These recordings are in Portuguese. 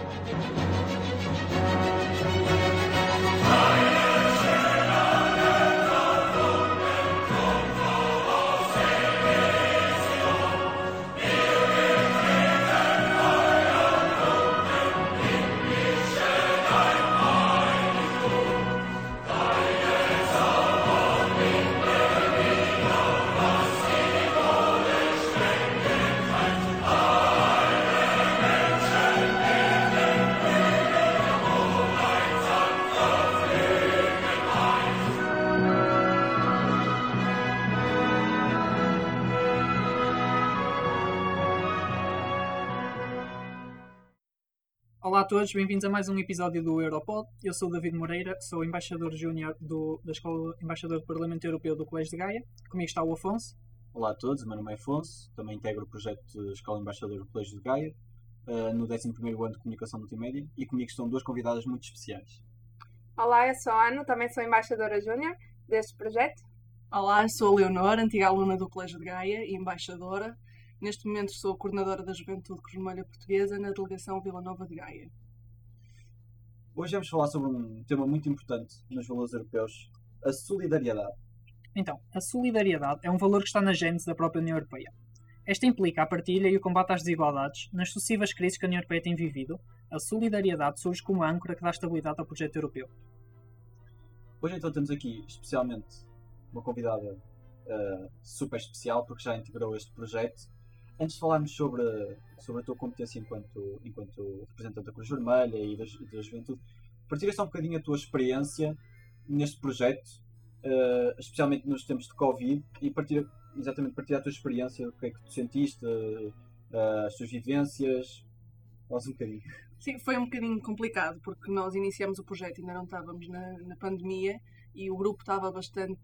フフフフ。Todos, bem-vindos a mais um episódio do Europod. Eu sou o David Moreira, sou embaixador júnior da Escola Embaixador do Parlamento Europeu do Colégio de Gaia. Comigo está o Afonso. Olá a todos, meu nome é Afonso, também integro o projeto de Escola Embaixador do Colégio de Gaia, uh, no 11 ano de Comunicação Multimédia, e comigo estão duas convidadas muito especiais. Olá, eu sou a Ana, também sou embaixadora júnior deste projeto. Olá, sou a Leonor, antiga aluna do Colégio de Gaia e embaixadora. Neste momento sou coordenadora da Juventude Vermelha Portuguesa na delegação Vila Nova de Gaia. Hoje vamos falar sobre um tema muito importante nos valores europeus, a solidariedade. Então, a solidariedade é um valor que está na gênese da própria União Europeia. Esta implica a partilha e o combate às desigualdades. Nas sucessivas crises que a União Europeia tem vivido, a solidariedade surge como a âncora que dá estabilidade ao projeto europeu. Hoje então temos aqui especialmente uma convidada uh, super especial porque já integrou este projeto antes de falarmos sobre, sobre a tua competência enquanto, enquanto representante da Cruz Vermelha e da, da Juventude, partilha só um bocadinho a tua experiência neste projeto, uh, especialmente nos tempos de Covid, e partilha, exatamente partilha a tua experiência, o que é que tu sentiste, uh, as tuas vivências, faz um bocadinho. Sim, foi um bocadinho complicado, porque nós iniciamos o projeto ainda não estávamos na, na pandemia, e o grupo estava bastante,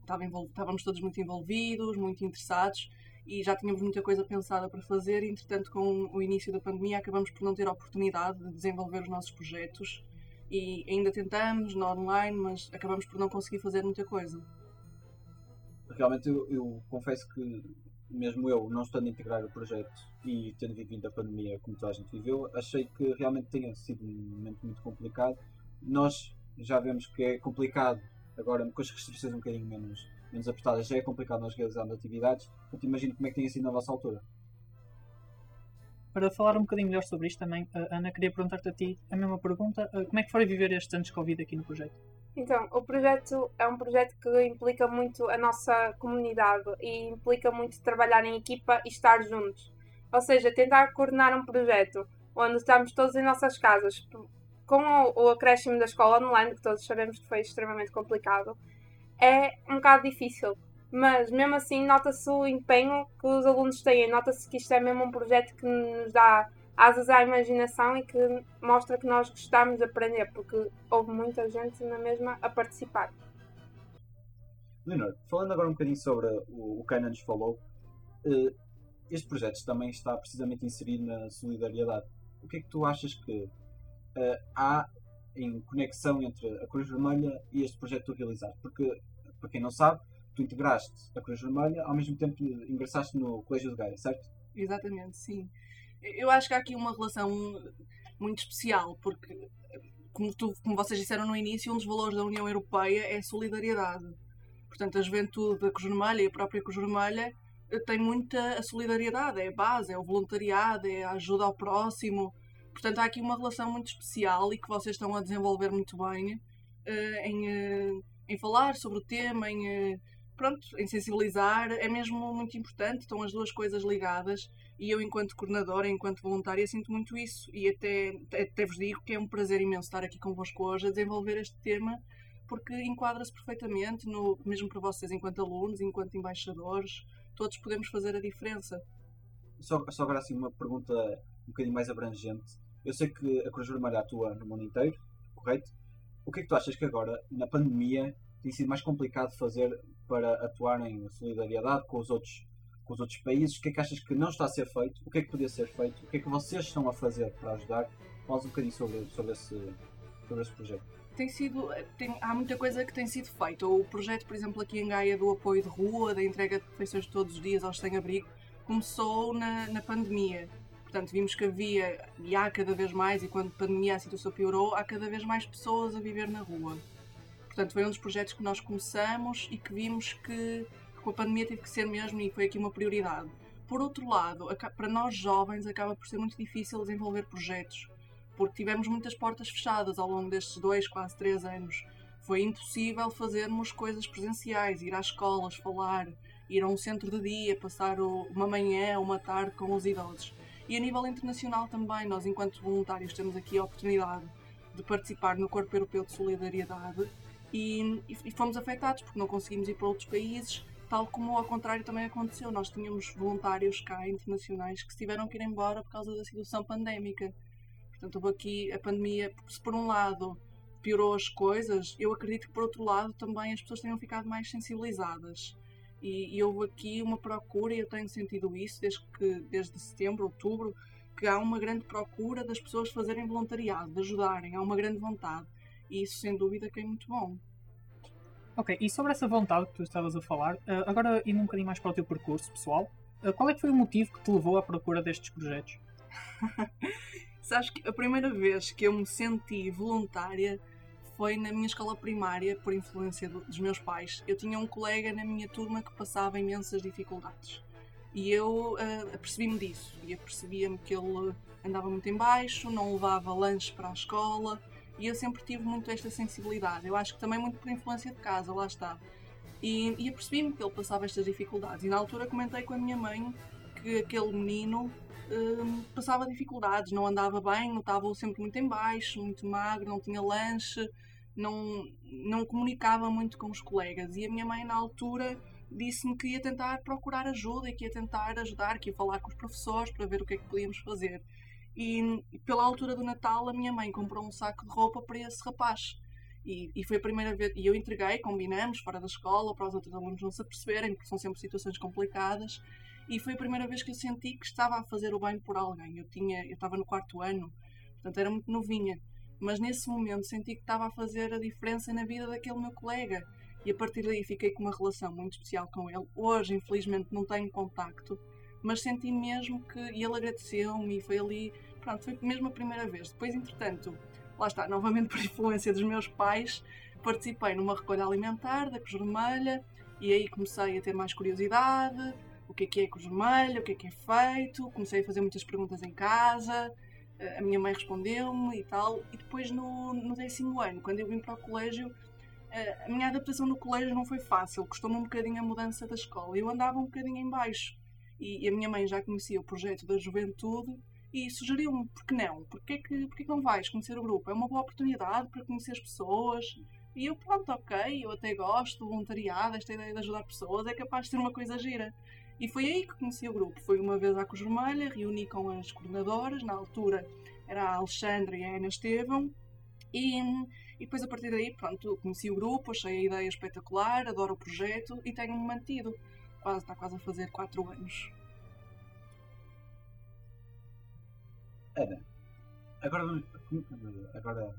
estava estávamos todos muito envolvidos, muito interessados, e já tínhamos muita coisa pensada para fazer. Entretanto, com o início da pandemia, acabamos por não ter a oportunidade de desenvolver os nossos projetos e ainda tentamos no online, mas acabamos por não conseguir fazer muita coisa. Realmente, eu, eu confesso que, mesmo eu, não estando a integrar o projeto e tendo vivido a pandemia como toda a gente viveu, achei que realmente tenha sido um momento muito complicado. Nós já vemos que é complicado agora com as restrições um bocadinho menos menos apertadas, já é complicado nós realizarmos atividades. Portanto, imagino como é que tem sido na vossa altura. Para falar um bocadinho melhor sobre isto também, Ana, queria perguntar-te a ti a mesma pergunta. Como é que foi viver estes anos de Covid aqui no projeto? Então, o projeto é um projeto que implica muito a nossa comunidade e implica muito trabalhar em equipa e estar juntos. Ou seja, tentar coordenar um projeto onde estamos todos em nossas casas, com o acréscimo da escola online, que todos sabemos que foi extremamente complicado, é um bocado difícil. Mas mesmo assim nota-se o empenho que os alunos têm, nota-se que isto é mesmo um projeto que nos dá asas à imaginação e que mostra que nós gostamos de aprender, porque houve muita gente na mesma a participar. Leonor, falando agora um bocadinho sobre o, que a Ana nos falou, eh, este projeto também está precisamente inserido na solidariedade. O que é que tu achas que uh, há em conexão entre a Cruz Vermelha e este projeto que tu realizaste? Porque, para quem não sabe, tu integraste a Cruz Vermelha, ao mesmo tempo ingressaste no Colégio de Gaia, certo? Exatamente, sim. Eu acho que há aqui uma relação muito especial, porque, como, tu, como vocês disseram no início, um dos valores da União Europeia é a solidariedade. Portanto, a juventude da Cruz Vermelha e a própria Cruz Vermelha eh, tem muita solidariedade, é a base, é o voluntariado, é a ajuda ao próximo, Portanto, há aqui uma relação muito especial e que vocês estão a desenvolver muito bem uh, em, uh, em falar sobre o tema, em, uh, pronto, em sensibilizar. É mesmo muito importante, estão as duas coisas ligadas. E eu, enquanto coordenadora, enquanto voluntária, sinto muito isso. E até, até vos digo que é um prazer imenso estar aqui convosco hoje a desenvolver este tema, porque enquadra-se perfeitamente, no, mesmo para vocês, enquanto alunos, enquanto embaixadores, todos podemos fazer a diferença. Só, só agora assim uma pergunta um bocadinho mais abrangente. Eu sei que a Cruz Vermelha atua no mundo inteiro, correto? O que é que tu achas que agora, na pandemia, tem sido mais complicado fazer para atuar em solidariedade com os outros, com os outros países? O que é que achas que não está a ser feito? O que é que podia ser feito? O que é que vocês estão a fazer para ajudar? Fala um bocadinho sobre, sobre, esse, sobre esse projeto. Tem sido, tem, há muita coisa que tem sido feita. O projeto, por exemplo, aqui em Gaia do apoio de rua, da entrega de refeições todos os dias aos sem-abrigo, começou na, na pandemia Portanto, vimos que havia, e há cada vez mais, e quando a pandemia a situação piorou, há cada vez mais pessoas a viver na rua. Portanto, foi um dos projetos que nós começamos e que vimos que com a pandemia teve que ser mesmo e foi aqui uma prioridade. Por outro lado, para nós jovens acaba por ser muito difícil desenvolver projetos, porque tivemos muitas portas fechadas ao longo destes dois, quase três anos. Foi impossível fazermos coisas presenciais, ir às escolas, falar, ir a um centro de dia, passar uma manhã, uma tarde com os idosos. E a nível internacional também, nós, enquanto voluntários, temos aqui a oportunidade de participar no Corpo Europeu de Solidariedade e, e fomos afetados porque não conseguimos ir para outros países, tal como ao contrário também aconteceu. Nós tínhamos voluntários cá internacionais que tiveram que ir embora por causa da situação pandémica. Portanto, houve aqui a pandemia, se por um lado piorou as coisas, eu acredito que por outro lado também as pessoas tenham ficado mais sensibilizadas e, e, houve aqui uma procura, e eu tenho sentido isso desde, que, desde setembro, outubro, que há uma grande procura das pessoas fazerem voluntariado, de ajudarem, há uma grande vontade. E isso, sem dúvida, que é muito bom. Ok, e sobre essa vontade que tu estavas a falar, eh, agora indo um bocadinho mais para o teu percurso pessoal, eh, qual é que foi o motivo que te levou à procura destes projetos? Sabes que a primeira vez que eu me senti voluntária foi na minha escola primária, por influência do, dos meus pais. Eu tinha um colega na minha turma que passava imensas dificuldades. E eu uh, apercebi-me disso. E apercebia-me que ele andava muito em baixo, não levava lanches para a escola. E eu sempre tive muito esta sensibilidade. Eu acho que também muito por influência de casa, lá está. E, e apercebi-me que ele passava estas dificuldades. E na altura comentei com a minha mãe que aquele menino uh, passava dificuldades, não andava bem, estava sempre muito em baixo, muito magro, não tinha lanche não, não comunicava muito com os colegas. E a minha mãe, na altura, disse-me que ia tentar procurar ajuda e que ia tentar ajudar, que ia falar com os professores para ver o que é que podíamos fazer. E pela altura do Natal, a minha mãe comprou um saco de roupa para esse rapaz. E, e foi a primeira vez. E eu entreguei, combinamos, fora da escola, para os outros alunos não se aperceberem, porque são sempre situações complicadas. E foi a primeira vez que eu senti que estava a fazer o bem por alguém. Eu, tinha, eu estava no quarto ano, portanto era muito novinha mas nesse momento senti que estava a fazer a diferença na vida daquele meu colega e a partir daí fiquei com uma relação muito especial com ele. Hoje, infelizmente, não tenho contacto, mas senti mesmo que. E ele agradeceu-me e foi ali. Pronto, foi mesmo a primeira vez. Depois, entretanto, lá está, novamente por influência dos meus pais, participei numa recolha alimentar da Cruz Vermelha e aí comecei a ter mais curiosidade. O que é que é Cruz Vermelha? O que é que é feito? Comecei a fazer muitas perguntas em casa a minha mãe respondeu-me e tal. E depois no, no décimo ano, quando eu vim para o colégio, a minha adaptação no colégio não foi fácil, custou-me um bocadinho a mudança da escola. Eu andava um bocadinho em baixo e, e a minha mãe já conhecia o projeto da juventude e sugeriu-me, por que não? Porquê que, porquê que não vais conhecer o grupo? É uma boa oportunidade para conhecer as pessoas. E eu, pronto, ok, eu até gosto do voluntariado, esta ideia de ajudar pessoas é capaz de ser uma coisa gira. E foi aí que conheci o grupo. Foi uma vez à Cruz Vermelha, reuni com as coordenadoras, na altura era a Alexandra e a Ana Estevão, e, e depois a partir daí, pronto, conheci o grupo, achei a ideia espetacular, adoro o projeto e tenho-me mantido. Quase, está quase a fazer 4 anos. Ana, agora. Agora.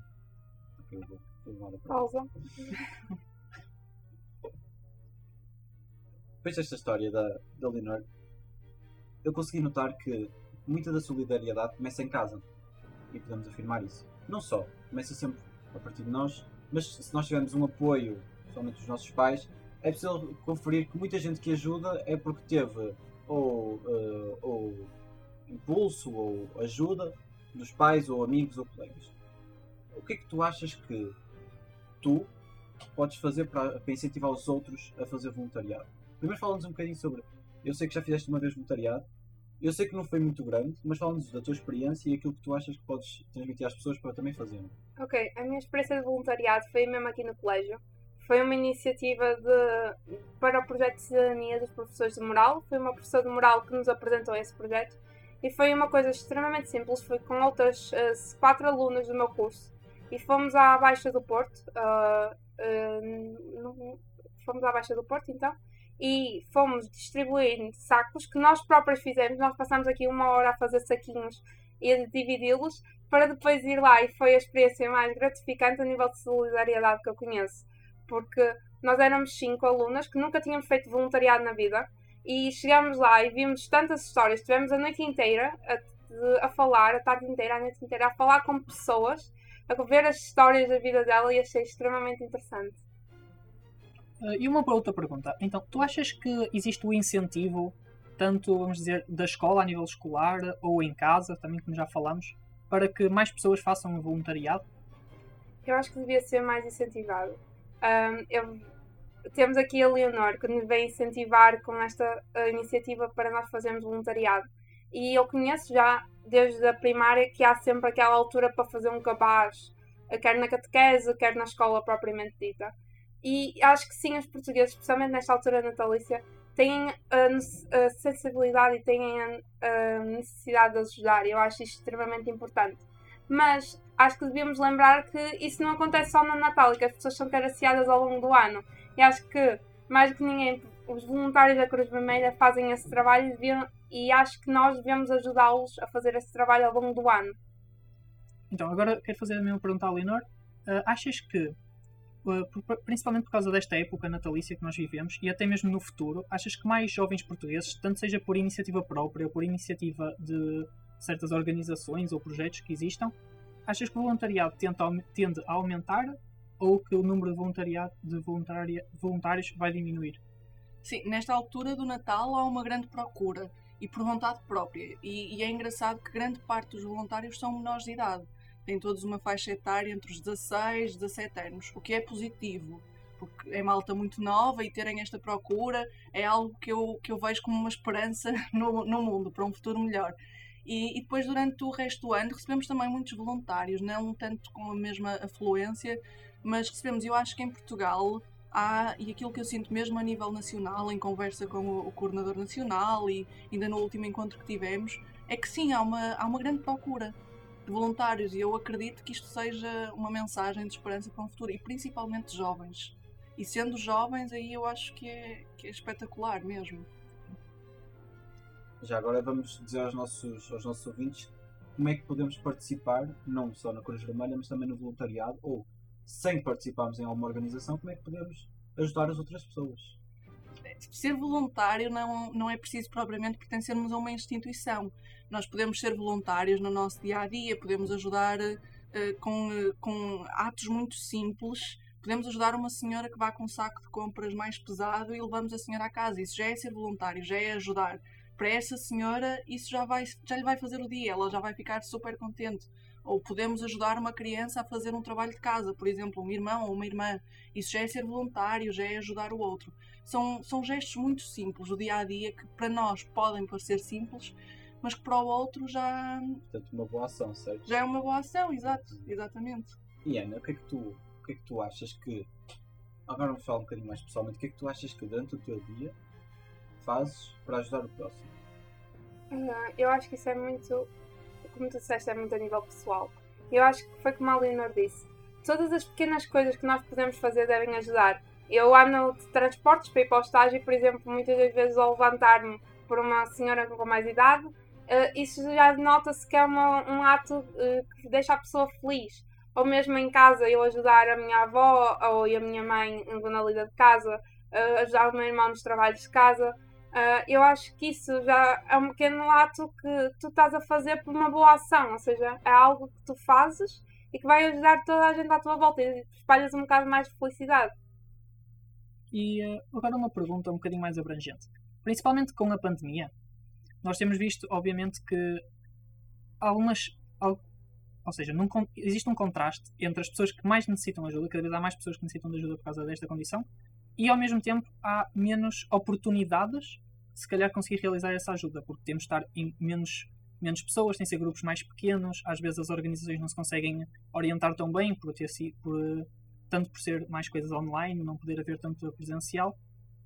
Eu vou. Pausa. depois desta história da, da Leonor, eu consegui notar que muita da solidariedade começa em casa. E podemos afirmar isso. Não só, começa sempre a partir de nós, mas se nós tivermos um apoio, somente dos nossos pais, é preciso conferir que muita gente que ajuda é porque teve ou, uh, ou impulso ou ajuda dos pais ou amigos ou colegas. O que é que tu achas que tu podes fazer para, para incentivar os outros a fazer voluntariado? Primeiro fala-nos um bocadinho sobre. Eu sei que já fizeste uma vez voluntariado. Eu sei que não foi muito grande, mas fala-nos da tua experiência e aquilo que tu achas que podes transmitir às pessoas para também fazerem. Ok, a minha experiência de voluntariado foi mesmo aqui no colégio. Foi uma iniciativa de, para o projeto de cidadania dos professores de moral. Foi uma professora de moral que nos apresentou esse projeto. E foi uma coisa extremamente simples. Foi com outras uh, quatro alunas do meu curso. E fomos à Baixa do Porto. Uh, uh, fomos à Baixa do Porto, então e fomos distribuir sacos que nós próprios fizemos. Nós passamos aqui uma hora a fazer saquinhos e a dividi-los para depois ir lá. E foi a experiência mais gratificante a nível de solidariedade que eu conheço, porque nós éramos cinco alunas que nunca tínhamos feito voluntariado na vida e chegámos lá e vimos tantas histórias. Tivemos a noite inteira, de, a falar a tarde inteira, a noite inteira, a falar com pessoas, a ver as histórias da vida dela e achei extremamente interessante. Uh, e uma outra pergunta. Então, tu achas que existe o incentivo, tanto, vamos dizer, da escola a nível escolar ou em casa, também como já falamos, para que mais pessoas façam voluntariado? Eu acho que devia ser mais incentivado. Um, eu, temos aqui a Leonor, que nos vem incentivar com esta uh, iniciativa para nós fazermos voluntariado. E eu conheço já, desde a primária, que há sempre aquela altura para fazer um cabaz, quer na catequese, quer na escola propriamente dita. E acho que sim, os portugueses, especialmente nesta altura natalícia, têm a, a sensibilidade e têm a, a necessidade de ajudar. Eu acho isto extremamente importante. Mas acho que devíamos lembrar que isso não acontece só no Natal e que as pessoas são caraciadas ao longo do ano. E acho que, mais do que ninguém, os voluntários da Cruz Vermelha fazem esse trabalho e, deviam, e acho que nós devemos ajudá-los a fazer esse trabalho ao longo do ano. Então, agora quero fazer a mesma pergunta à Leonor. Uh, achas que principalmente por causa desta época natalícia que nós vivemos e até mesmo no futuro, achas que mais jovens portugueses, tanto seja por iniciativa própria ou por iniciativa de certas organizações ou projetos que existam, achas que o voluntariado tende a aumentar ou que o número de, voluntariado, de voluntários vai diminuir? Sim, nesta altura do Natal há uma grande procura e por vontade própria. E, e é engraçado que grande parte dos voluntários são menores de idade têm todos uma faixa etária entre os 16 e 17 anos, o que é positivo, porque é malta muito nova e terem esta procura é algo que eu, que eu vejo como uma esperança no, no mundo, para um futuro melhor. E, e, depois, durante o resto do ano, recebemos também muitos voluntários, não tanto com a mesma afluência, mas recebemos, eu acho que em Portugal há, e aquilo que eu sinto mesmo a nível nacional, em conversa com o, o coordenador nacional e ainda no último encontro que tivemos, é que sim, há uma, há uma grande procura de voluntários e eu acredito que isto seja uma mensagem de esperança para o futuro e principalmente jovens. E sendo jovens, aí eu acho que é, que é espetacular mesmo. Já agora vamos dizer aos nossos, aos nossos ouvintes como é que podemos participar, não só na Cruz Vermelha, mas também no voluntariado, ou sem participarmos em alguma organização, como é que podemos ajudar as outras pessoas. Ser voluntário não, não é preciso propriamente pertencermos a uma instituição nós podemos ser voluntários no nosso dia a dia, podemos ajudar uh, com, uh, com atos muito simples. Podemos ajudar uma senhora que vá com um saco de compras mais pesado e levamos a senhora à casa. Isso já é ser voluntário, já é ajudar. Para essa senhora, isso já, vai, já lhe vai fazer o dia, ela já vai ficar super contente. Ou podemos ajudar uma criança a fazer um trabalho de casa, por exemplo, um irmão ou uma irmã. Isso já é ser voluntário, já é ajudar o outro. São, são gestos muito simples do dia a dia que para nós podem parecer simples, mas que para o outro já. Portanto, uma boa ação, certo? Já é uma boa ação, exato, exatamente. E Ana, o que é que tu, o que é que tu achas que. Agora vamos falar um bocadinho mais pessoalmente, o que é que tu achas que durante o teu dia fazes para ajudar o próximo? Uh, eu acho que isso é muito. Como tu disseste, é muito a nível pessoal. Eu acho que foi como a Leonor disse. Todas as pequenas coisas que nós podemos fazer devem ajudar. Eu ando de transportes para ir para o estágio, por exemplo, muitas das vezes ao levantar-me por uma senhora com mais idade, uh, isso já nota-se que é uma, um ato uh, que deixa a pessoa feliz. Ou mesmo em casa, eu ajudar a minha avó ou a minha mãe na lida de casa, uh, ajudar o meu irmão nos trabalhos de casa. eu acho que isso já é um pequeno ato que tu estás a fazer por uma boa ação, ou seja, é algo que tu fazes e que vai ajudar toda a gente à tua volta e espalhas um bocado mais de felicidade. E agora uma pergunta um bocadinho mais abrangente principalmente com a pandemia, nós temos visto, obviamente, que algumas. Ou seja, num, existe um contraste entre as pessoas que mais necessitam de ajuda, cada vez há mais pessoas que necessitam de ajuda por causa desta condição, e ao mesmo tempo há menos oportunidades se calhar conseguir realizar essa ajuda, porque temos de estar em menos, menos pessoas, têm de ser grupos mais pequenos, às vezes as organizações não se conseguem orientar tão bem, por ter, por, tanto por ser mais coisas online, não poder haver tanto presencial,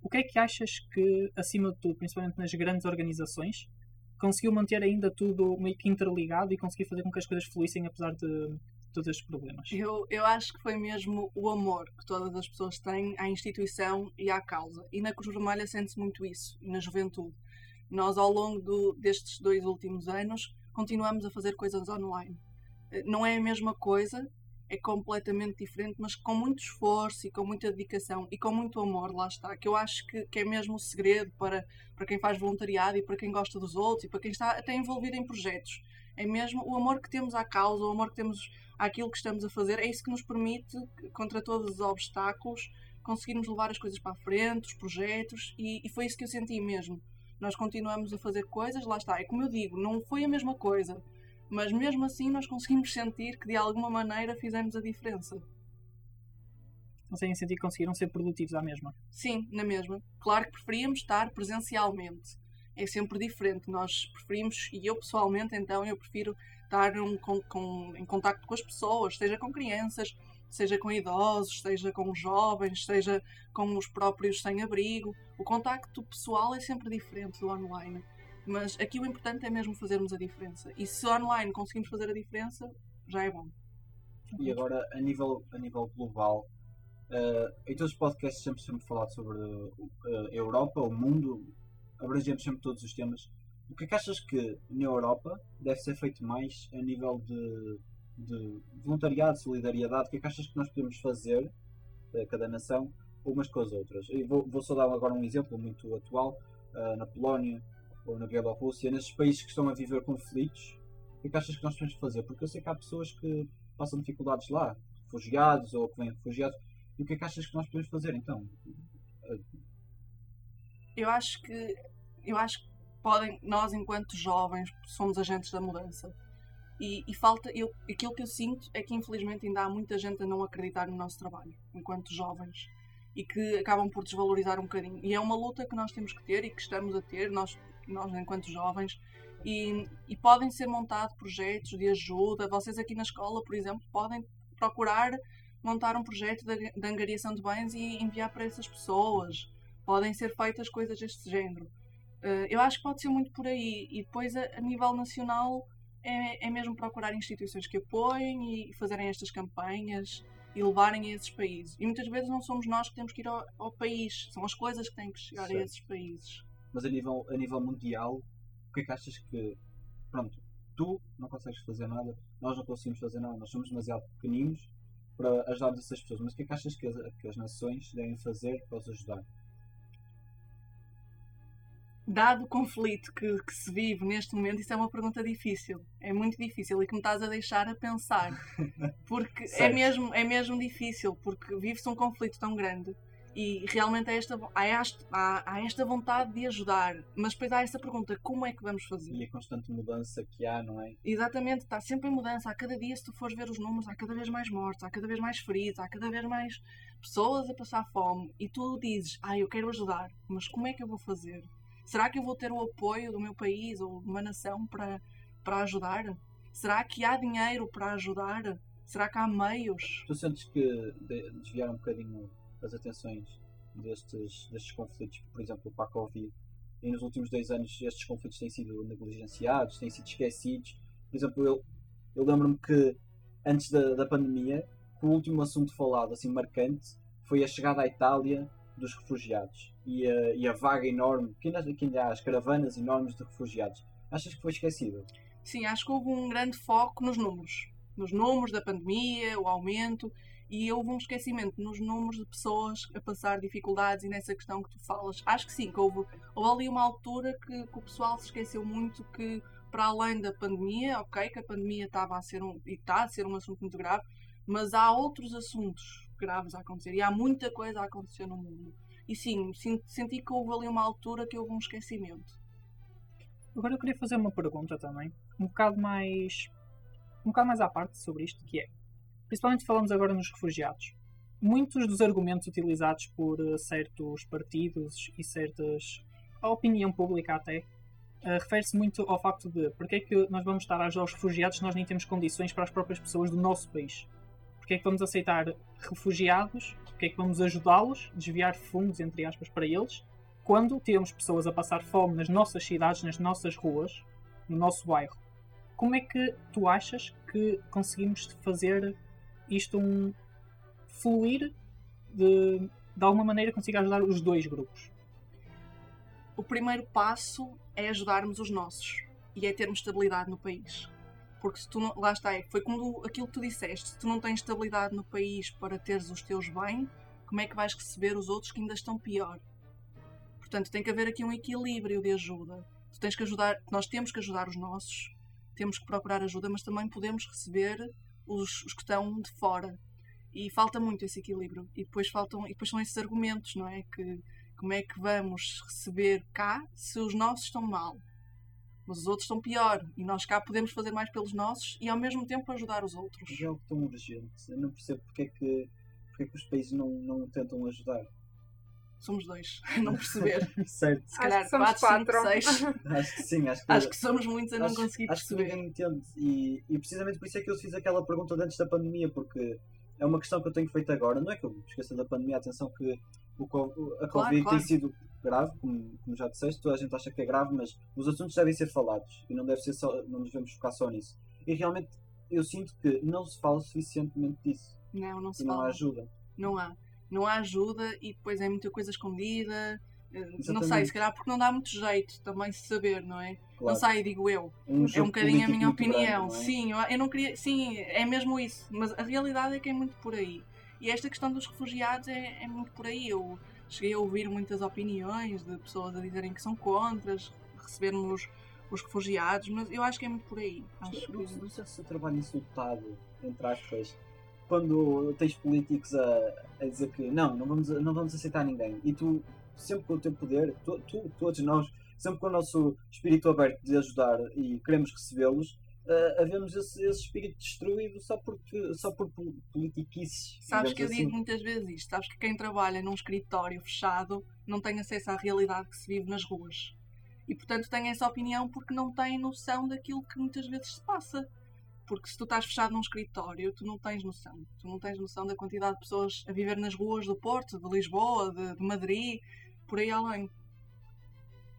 o que é que achas que, acima de tudo, principalmente nas grandes organizações, conseguiu manter ainda tudo meio que interligado e conseguiu fazer com que as coisas fluíssem apesar de todos estes problemas? Eu, eu acho que foi mesmo o amor que todas as pessoas têm à instituição e à causa. E na Cruz Vermelha sente-se muito isso, na juventude. Nós, ao longo do, destes dois últimos anos, continuamos a fazer coisas online. Eh, não é a mesma coisa, é completamente diferente, mas com muito esforço e com muita dedicação e com muito amor, lá está, que eu acho que, que é mesmo o segredo para, para quem faz voluntariado e para quem gosta dos outros e para quem está até envolvido em projetos. É mesmo o amor que temos à causa, o amor que temos àquilo que estamos a fazer, é isso que nos permite, contra todos os obstáculos, conseguirmos levar as coisas para a frente, os projetos, e, e foi isso que eu senti mesmo. Nós continuamos a fazer coisas, lá está, é como eu digo, não foi a mesma coisa, mas mesmo assim nós conseguimos sentir que de alguma maneira fizemos a diferença. Conseguem sentir que conseguiram ser produtivos à mesma. Sim, na mesma. Claro que preferíamos estar presencialmente. É sempre diferente. Nós preferimos, e eu pessoalmente, então, eu prefiro estar um, com, com, em contacto com as pessoas, seja com crianças, seja com idosos, seja com jovens, seja com os próprios sem-abrigo. O contacto pessoal é sempre diferente do online. Mas aqui o importante é mesmo fazermos a diferença. E se online conseguimos fazer a diferença, já é bom. E agora, a nível, a nível global, uh, em todos os podcasts sempre sempre falado sobre uh, a Europa, o mundo, abrangemos sempre todos os temas. O que é que achas que na Europa deve ser feito mais a nível de, de voluntariado, solidariedade? O que é que achas que nós podemos fazer, uh, cada nação, umas com as outras? E vou, vou só dar agora um exemplo muito atual. na Polónia, ou na Bielorrússia, nesses países que estão a viver conflitos, o que é que achas que nós temos de fazer? Porque eu sei que há pessoas que passam dificuldades lá, refugiados ou que vêm refugiados, e o que é que achas que nós podemos fazer então? Eu acho que eu acho que podem, nós enquanto jovens somos agentes da mudança. E, e, falta, eu, aquilo que eu sinto é que infelizmente ainda há muita gente a não acreditar no nosso trabalho, enquanto jovens, e que acabam por desvalorizar um bocadinho. E é uma luta que nós temos que ter e que estamos a ter. Nós nós enquanto jovens, e, e, podem ser montados projetos de ajuda. Vocês aqui na escola, por exemplo, podem procurar montar um projeto de, de angariação de bens e enviar para essas pessoas. Podem ser feitas coisas deste género. Uh, eu acho que pode ser muito por aí. E depois, a, a nível nacional, é, é, mesmo procurar instituições que apoiem e fazerem estas campanhas e levarem a esses países. E muitas vezes não somos nós que temos que ir ao, ao país, são as coisas que têm que chegar certo. a esses países mas a nível, a nível mundial, o que é que achas que. Pronto, tu não consegues fazer nada, nós não conseguimos fazer nada, nós somos demasiado pequeninos para ajudarmos essas pessoas, mas o que é que achas que as, que as nações devem fazer para os ajudar? Dado o conflito que, que, se vive neste momento, isso é uma pergunta difícil. É muito difícil e que me estás a deixar a pensar. Porque é mesmo, é mesmo difícil, porque vive-se um conflito tão grande e realmente há esta, há, esta, há, há esta vontade de ajudar, mas depois há esta pergunta: como é que vamos fazer? E a constante mudança que há, não é? Exatamente, está sempre em mudança. Há cada dia, se tu fores ver os números, há cada vez mais mortes, há cada vez mais feridos, há cada vez mais pessoas a passar fome. E tu dizes: ah, eu quero ajudar, mas como é que eu vou fazer? Será que eu vou ter o apoio do meu país ou de uma nação para, para ajudar? Será que há dinheiro para ajudar? Será que há meios? Tu sentes que desviaram um bocadinho as atenções destes, destes conflitos, por exemplo, para a Covid. E nos últimos dois anos estes conflitos têm sido negligenciados, têm sido esquecidos. Por exemplo, eu, eu lembro-me que antes da, da pandemia, o último assunto falado, assim, marcante, foi a chegada à Itália dos refugiados e a, e a vaga enorme, que ainda, que ainda há as caravanas enormes de refugiados. Achas que foi esquecido? Sim, acho que houve um grande foco nos números. Nos números da pandemia, o aumento, e houve um esquecimento nos números de pessoas a passar dificuldades e nessa questão que tu falas. Acho que sim, que houve, houve ali uma altura que, que, o pessoal se esqueceu muito que, para além da pandemia, ok, que a pandemia estava a ser um, e está a ser um assunto muito grave, mas há outros assuntos graves a acontecer e há muita coisa a acontecer no mundo. E sim, senti que houve ali uma altura que houve um esquecimento. Agora eu queria fazer uma pergunta também, um bocado mais um bocado mais à parte sobre isto, que é Principalmente falamos agora nos refugiados. Muitos dos argumentos utilizados por uh, certos partidos e certas. a opinião pública até. Uh, refere-se muito ao facto de porque é que nós vamos estar a ajudar os refugiados se nós nem temos condições para as próprias pessoas do nosso país? Porque é que vamos aceitar refugiados? Porque é que vamos ajudá-los, desviar fundos, entre aspas, para eles, quando temos pessoas a passar fome nas nossas cidades, nas nossas ruas, no nosso bairro? Como é que tu achas que conseguimos fazer isto um fluir de, de alguma maneira consiga ajudar os dois grupos? O primeiro passo é ajudarmos os nossos e é termos estabilidade no país. Porque se tu não, lá está, foi como aquilo que tu disseste, se tu não tens estabilidade no país para teres os teus bem, como é que vais receber os outros que ainda estão pior? Portanto, tem que haver aqui um equilíbrio de ajuda. Tu tens que ajudar, nós temos que ajudar os nossos, temos que procurar ajuda, mas também podemos receber os, os que estão de fora. E falta muito esse equilíbrio. E depois faltam, e depois são esses argumentos, não é? Que como é que vamos receber cá se os nossos estão mal? Mas os outros estão pior. E nós cá podemos fazer mais pelos nossos e ao mesmo tempo ajudar os outros. É algo tão urgente. Eu não percebo porque é que, porque é que os países não, não tentam ajudar. Somos dois, não perceber. certo. Se calhar Acho que somos 4, 5, quatro. 6. Acho que sim, acho que, Acho que somos muitos a não acho- conseguir acho que perceber. ninguém entende. E, e precisamente por isso é que eu fiz aquela pergunta antes da pandemia, porque é uma questão que eu tenho feito agora. Não é que eu me esqueça da pandemia, atenção que o, a Claro, Covid claro. tem sido grave, como, como já disseste, toda a gente acha que é grave, mas os assuntos devem ser falados e não, deve ser só, não nos devemos focar só nisso. E realmente eu sinto que não se fala suficientemente disso Não, não se e não há fala. ajuda. Não há. Não há ajuda e depois é muita coisa escondida. Eh, Não sei, Exatamente. se calhar porque não dá muito jeito também saber, não é? Claro. Não sei, digo eu. um É um bocadinho a minha grande, opinião. não é? Sim, eu, eu não queria. Sim, é mesmo isso. Mas a realidade é que é muito por aí. E esta questão dos refugiados é, é muito por aí. Eu cheguei a ouvir muitas opiniões de pessoas a dizerem que são contras recebermos os refugiados, mas eu acho que é muito por aí. Acho Não, que... não sei se o trabalho insultado, entre aspas, quando tens políticos a, a dizer que não, não vamos, não vamos aceitar ninguém. E tu, sempre com o teu poder, tu, tu- todos nós, sempre com o nosso espírito aberto de ajudar e queremos recebê-los, uh, havemos esse, esse espírito destruído só, porque, só por pol- politiquices. Sabes que eu digo assim. muitas vezes isto. Sabes que quem trabalha num escritório fechado não tem acesso à realidade que se vive nas ruas. E portanto tem essa opinião porque não tem noção daquilo que muitas vezes se passa. Porque se tu estás fechado num escritório, tu não tens noção. Tu não tens noção da quantidade de pessoas a viver nas ruas do Porto, de Lisboa, de, de Madrid, por aí além.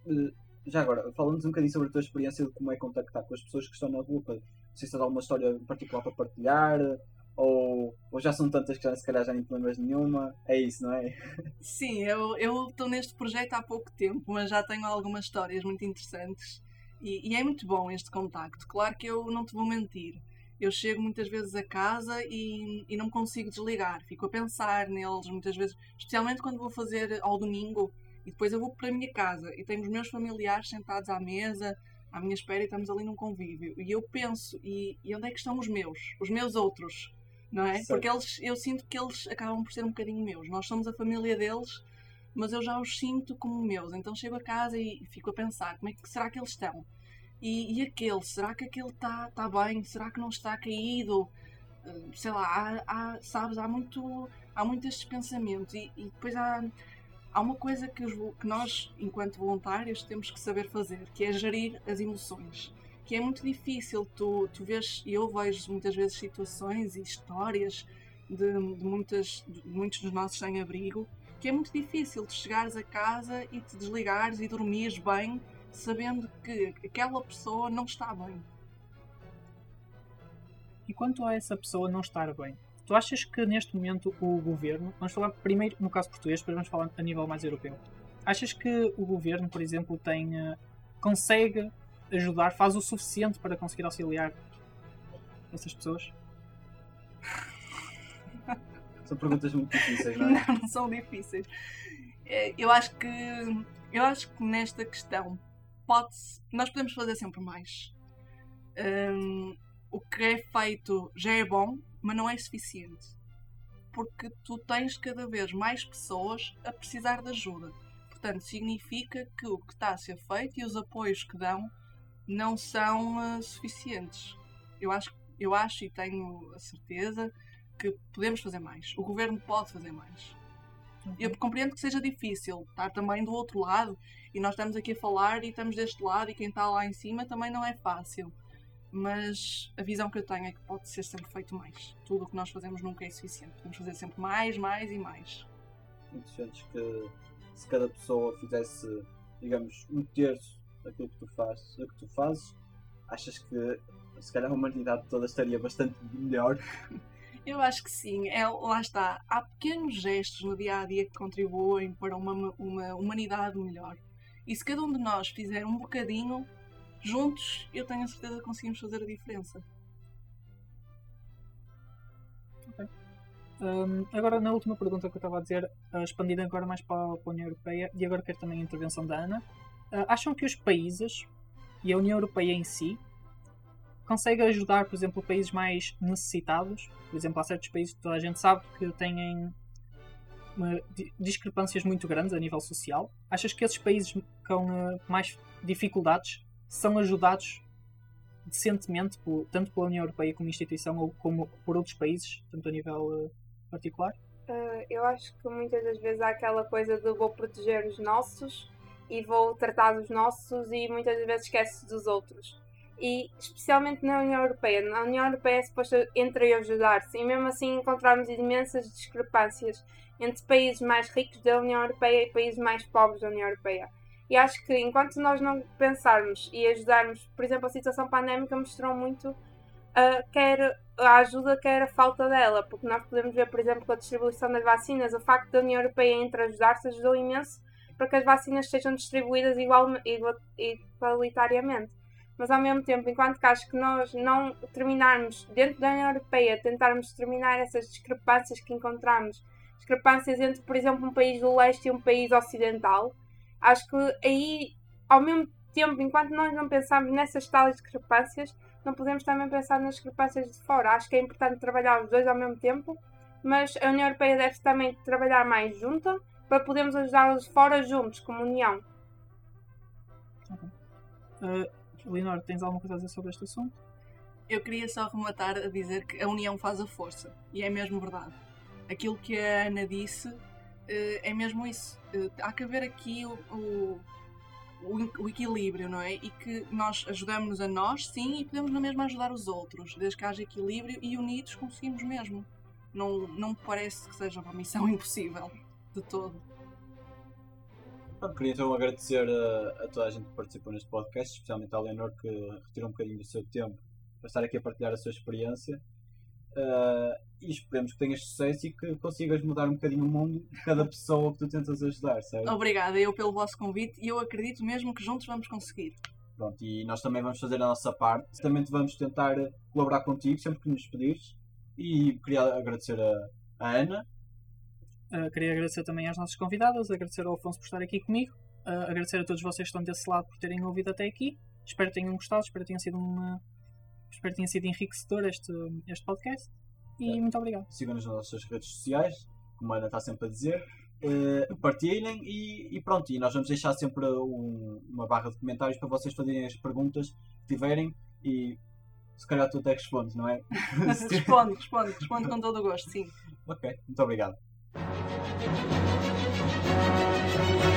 Uh, já agora, falando um bocadinho sobre a tua experiência de como é contactar com as pessoas que estão na rua, para, se tens alguma história particular para partilhar, ou, ou já são tantas que já, se calhar já nem te lembras nenhuma, é isso, não é? Sim, eu estou neste projeto há pouco tempo, mas já tenho algumas histórias muito interessantes e, e é muito bom este contacto. Claro que eu não te vou mentir. Eu chego muitas vezes a casa e, e não consigo desligar. Fico a pensar neles muitas vezes, especialmente quando vou fazer ao domingo e depois eu vou para a minha casa e tenho os meus familiares sentados à mesa, à minha espera e estamos ali num convívio. E eu penso, e, e onde é que estão os meus? Os meus outros? Não é? Porque eles, eu sinto que eles acabam por ser um bocadinho meus. Nós somos a família deles, mas eu já os sinto como meus. Então chego a casa e fico a pensar, como é que será que eles estão? E, e aquele, será que aquele está tá bem? Será que não está caído? Uh, Sei lá, há, há- sabes, há muito, há muito estes pensamentos e, e depois há, há uma coisa que, os que nós, enquanto voluntários, temos que saber fazer, que é gerir as emoções. Que é muito difícil, tu, tu vês, eu vejo muitas vezes situações e histórias de, de muitas, de muitos dos nossos sem-abrigo, que é muito difícil tu chegares a casa e te desligares e dormires bem, sabendo que aquela pessoa não está bem. E quanto a essa pessoa não estar bem, tu achas que neste momento o governo, vamos falar primeiro no caso português, depois vamos falar a nível mais europeu. Achas que o governo, por exemplo, tem, eh, consegue ajudar, faz o suficiente para conseguir auxiliar essas pessoas? São perguntas muito difíceis, não é? Não, não são difíceis. É, Eu acho que eu acho que nesta questão pode nós podemos fazer sempre mais. Hum, o que é feito já é bom, mas não é suficiente. Porque tu tens cada vez mais pessoas a precisar de ajuda. Portanto, significa que o que está a ser feito e os apoios que dão não são ah, suficientes. Eu acho, eu acho e tenho a certeza que podemos fazer mais. O governo pode fazer mais. Eu compreendo que seja difícil estar também do outro lado e nós estamos aqui a falar e estamos deste lado e quem está lá em cima também não é fácil. Mas a visão que eu tenho é que pode ser sempre feito mais. Tudo o que nós fazemos nunca é suficiente. Podemos fazer sempre mais, mais e mais. Muito sentes que se cada pessoa fizesse, digamos, um terço daquilo que tu fazes, que tu fazes, achas que se calhar a humanidade toda estaria bastante melhor? Eu acho que sim, é, lá está. Há pequenos gestos no dia a dia que contribuem para uma, uma humanidade melhor. E se cada um de nós fizer um bocadinho, juntos, eu tenho a certeza que conseguimos fazer a diferença. Hum, agora, na última pergunta que eu estava a dizer, uh, expandindo agora mais para, para a União Europeia, e agora quero também a intervenção da Ana, uh, acham que os países e a União Europeia em si consegue ajudar, por exemplo, países mais necessitados. Por exemplo, há certos países que toda a gente sabe que têm discrepâncias muito grandes a nível social. Achas que esses países com uh, mais dificuldades são ajudados decentemente, por, tanto pela União Europeia como instituição, ou como por outros países, tanto a nível uh, particular? Uh, eu acho que muitas das vezes há aquela coisa de vou proteger os nossos e vou tratar dos nossos e muitas vezes esquece dos outros. E especialmente na União Europeia. Na União Europeia é suposto entre e ajudar-se e mesmo assim encontramos imensas discrepâncias entre países mais ricos da União Europeia e países mais pobres da União Europeia. E acho que enquanto nós não pensarmos e ajudarmos, por exemplo, a situação pandémica mostrou muito uh, quer a ajuda, quer a falta dela, porque nós podemos ver, por exemplo, com a distribuição das vacinas, o facto da União Europeia entre ajudar-se ajudou imenso para que as vacinas sejam distribuídas igual, igualitariamente. Mas ao mesmo tempo, enquanto que acho que nós não terminarmos dentro da União Europeia, tentarmos terminar essas discrepâncias que encontramos, discrepâncias entre, por exemplo, um país do leste e um país ocidental, acho que aí, ao mesmo tempo, enquanto nós não pensarmos nessas tais discrepâncias, não podemos também pensar nas discrepâncias de fora. Acho que é importante trabalhar os dois ao mesmo tempo, mas a União Europeia deve também trabalhar mais junta para podermos ajudar os fora juntos, como União. Uh, Leonor, tens alguma coisa a dizer sobre este assunto? Eu queria só rematar a dizer que a união faz a força, e é mesmo verdade. Aquilo que a Ana disse uh, é mesmo isso. Uh, há que haver aqui o, o o, equilíbrio, não é? E que nós ajudamos-nos a nós, sim, e podemos na mesma ajudar os outros, desde que haja equilíbrio e unidos conseguimos mesmo. Não, não parece que seja uma missão impossível, de todo. Queria então agradecer a, a, toda a gente que participou neste podcast, especialmente a Leonor que retirou um bocadinho do seu tempo para estar aqui a partilhar a sua experiência. Uh, e esperemos que tenhas sucesso e que consigas mudar um bocadinho o mundo de cada pessoa que tu tentas ajudar, certo? Obrigada eu pelo vosso convite e eu acredito mesmo que juntos vamos conseguir. Pronto, e nós também vamos fazer a nossa parte. Também vamos tentar colaborar contigo sempre que nos pedires. E queria agradecer a, a Ana. Uh, queria agradecer também às nossas convidadas, agradecer ao Afonso por estar aqui comigo, uh, agradecer a todos vocês que estão desse lado por terem ouvido até aqui. Espero que tenham gostado, espero que tenha sido uma, Espero que tenha sido enriquecedor este, este podcast. E é. muito obrigado. Sigam-nos nas nossas redes sociais, como a Ana está sempre a dizer. Uh, partilhem e, e, pronto. E nós vamos deixar sempre um, uma barra de comentários para vocês fazerem as perguntas que tiverem e se calhar tu até respondes, não é? respondo, respondo, respondo com todo o gosto, sim. Ok, muito obrigado. Thank you.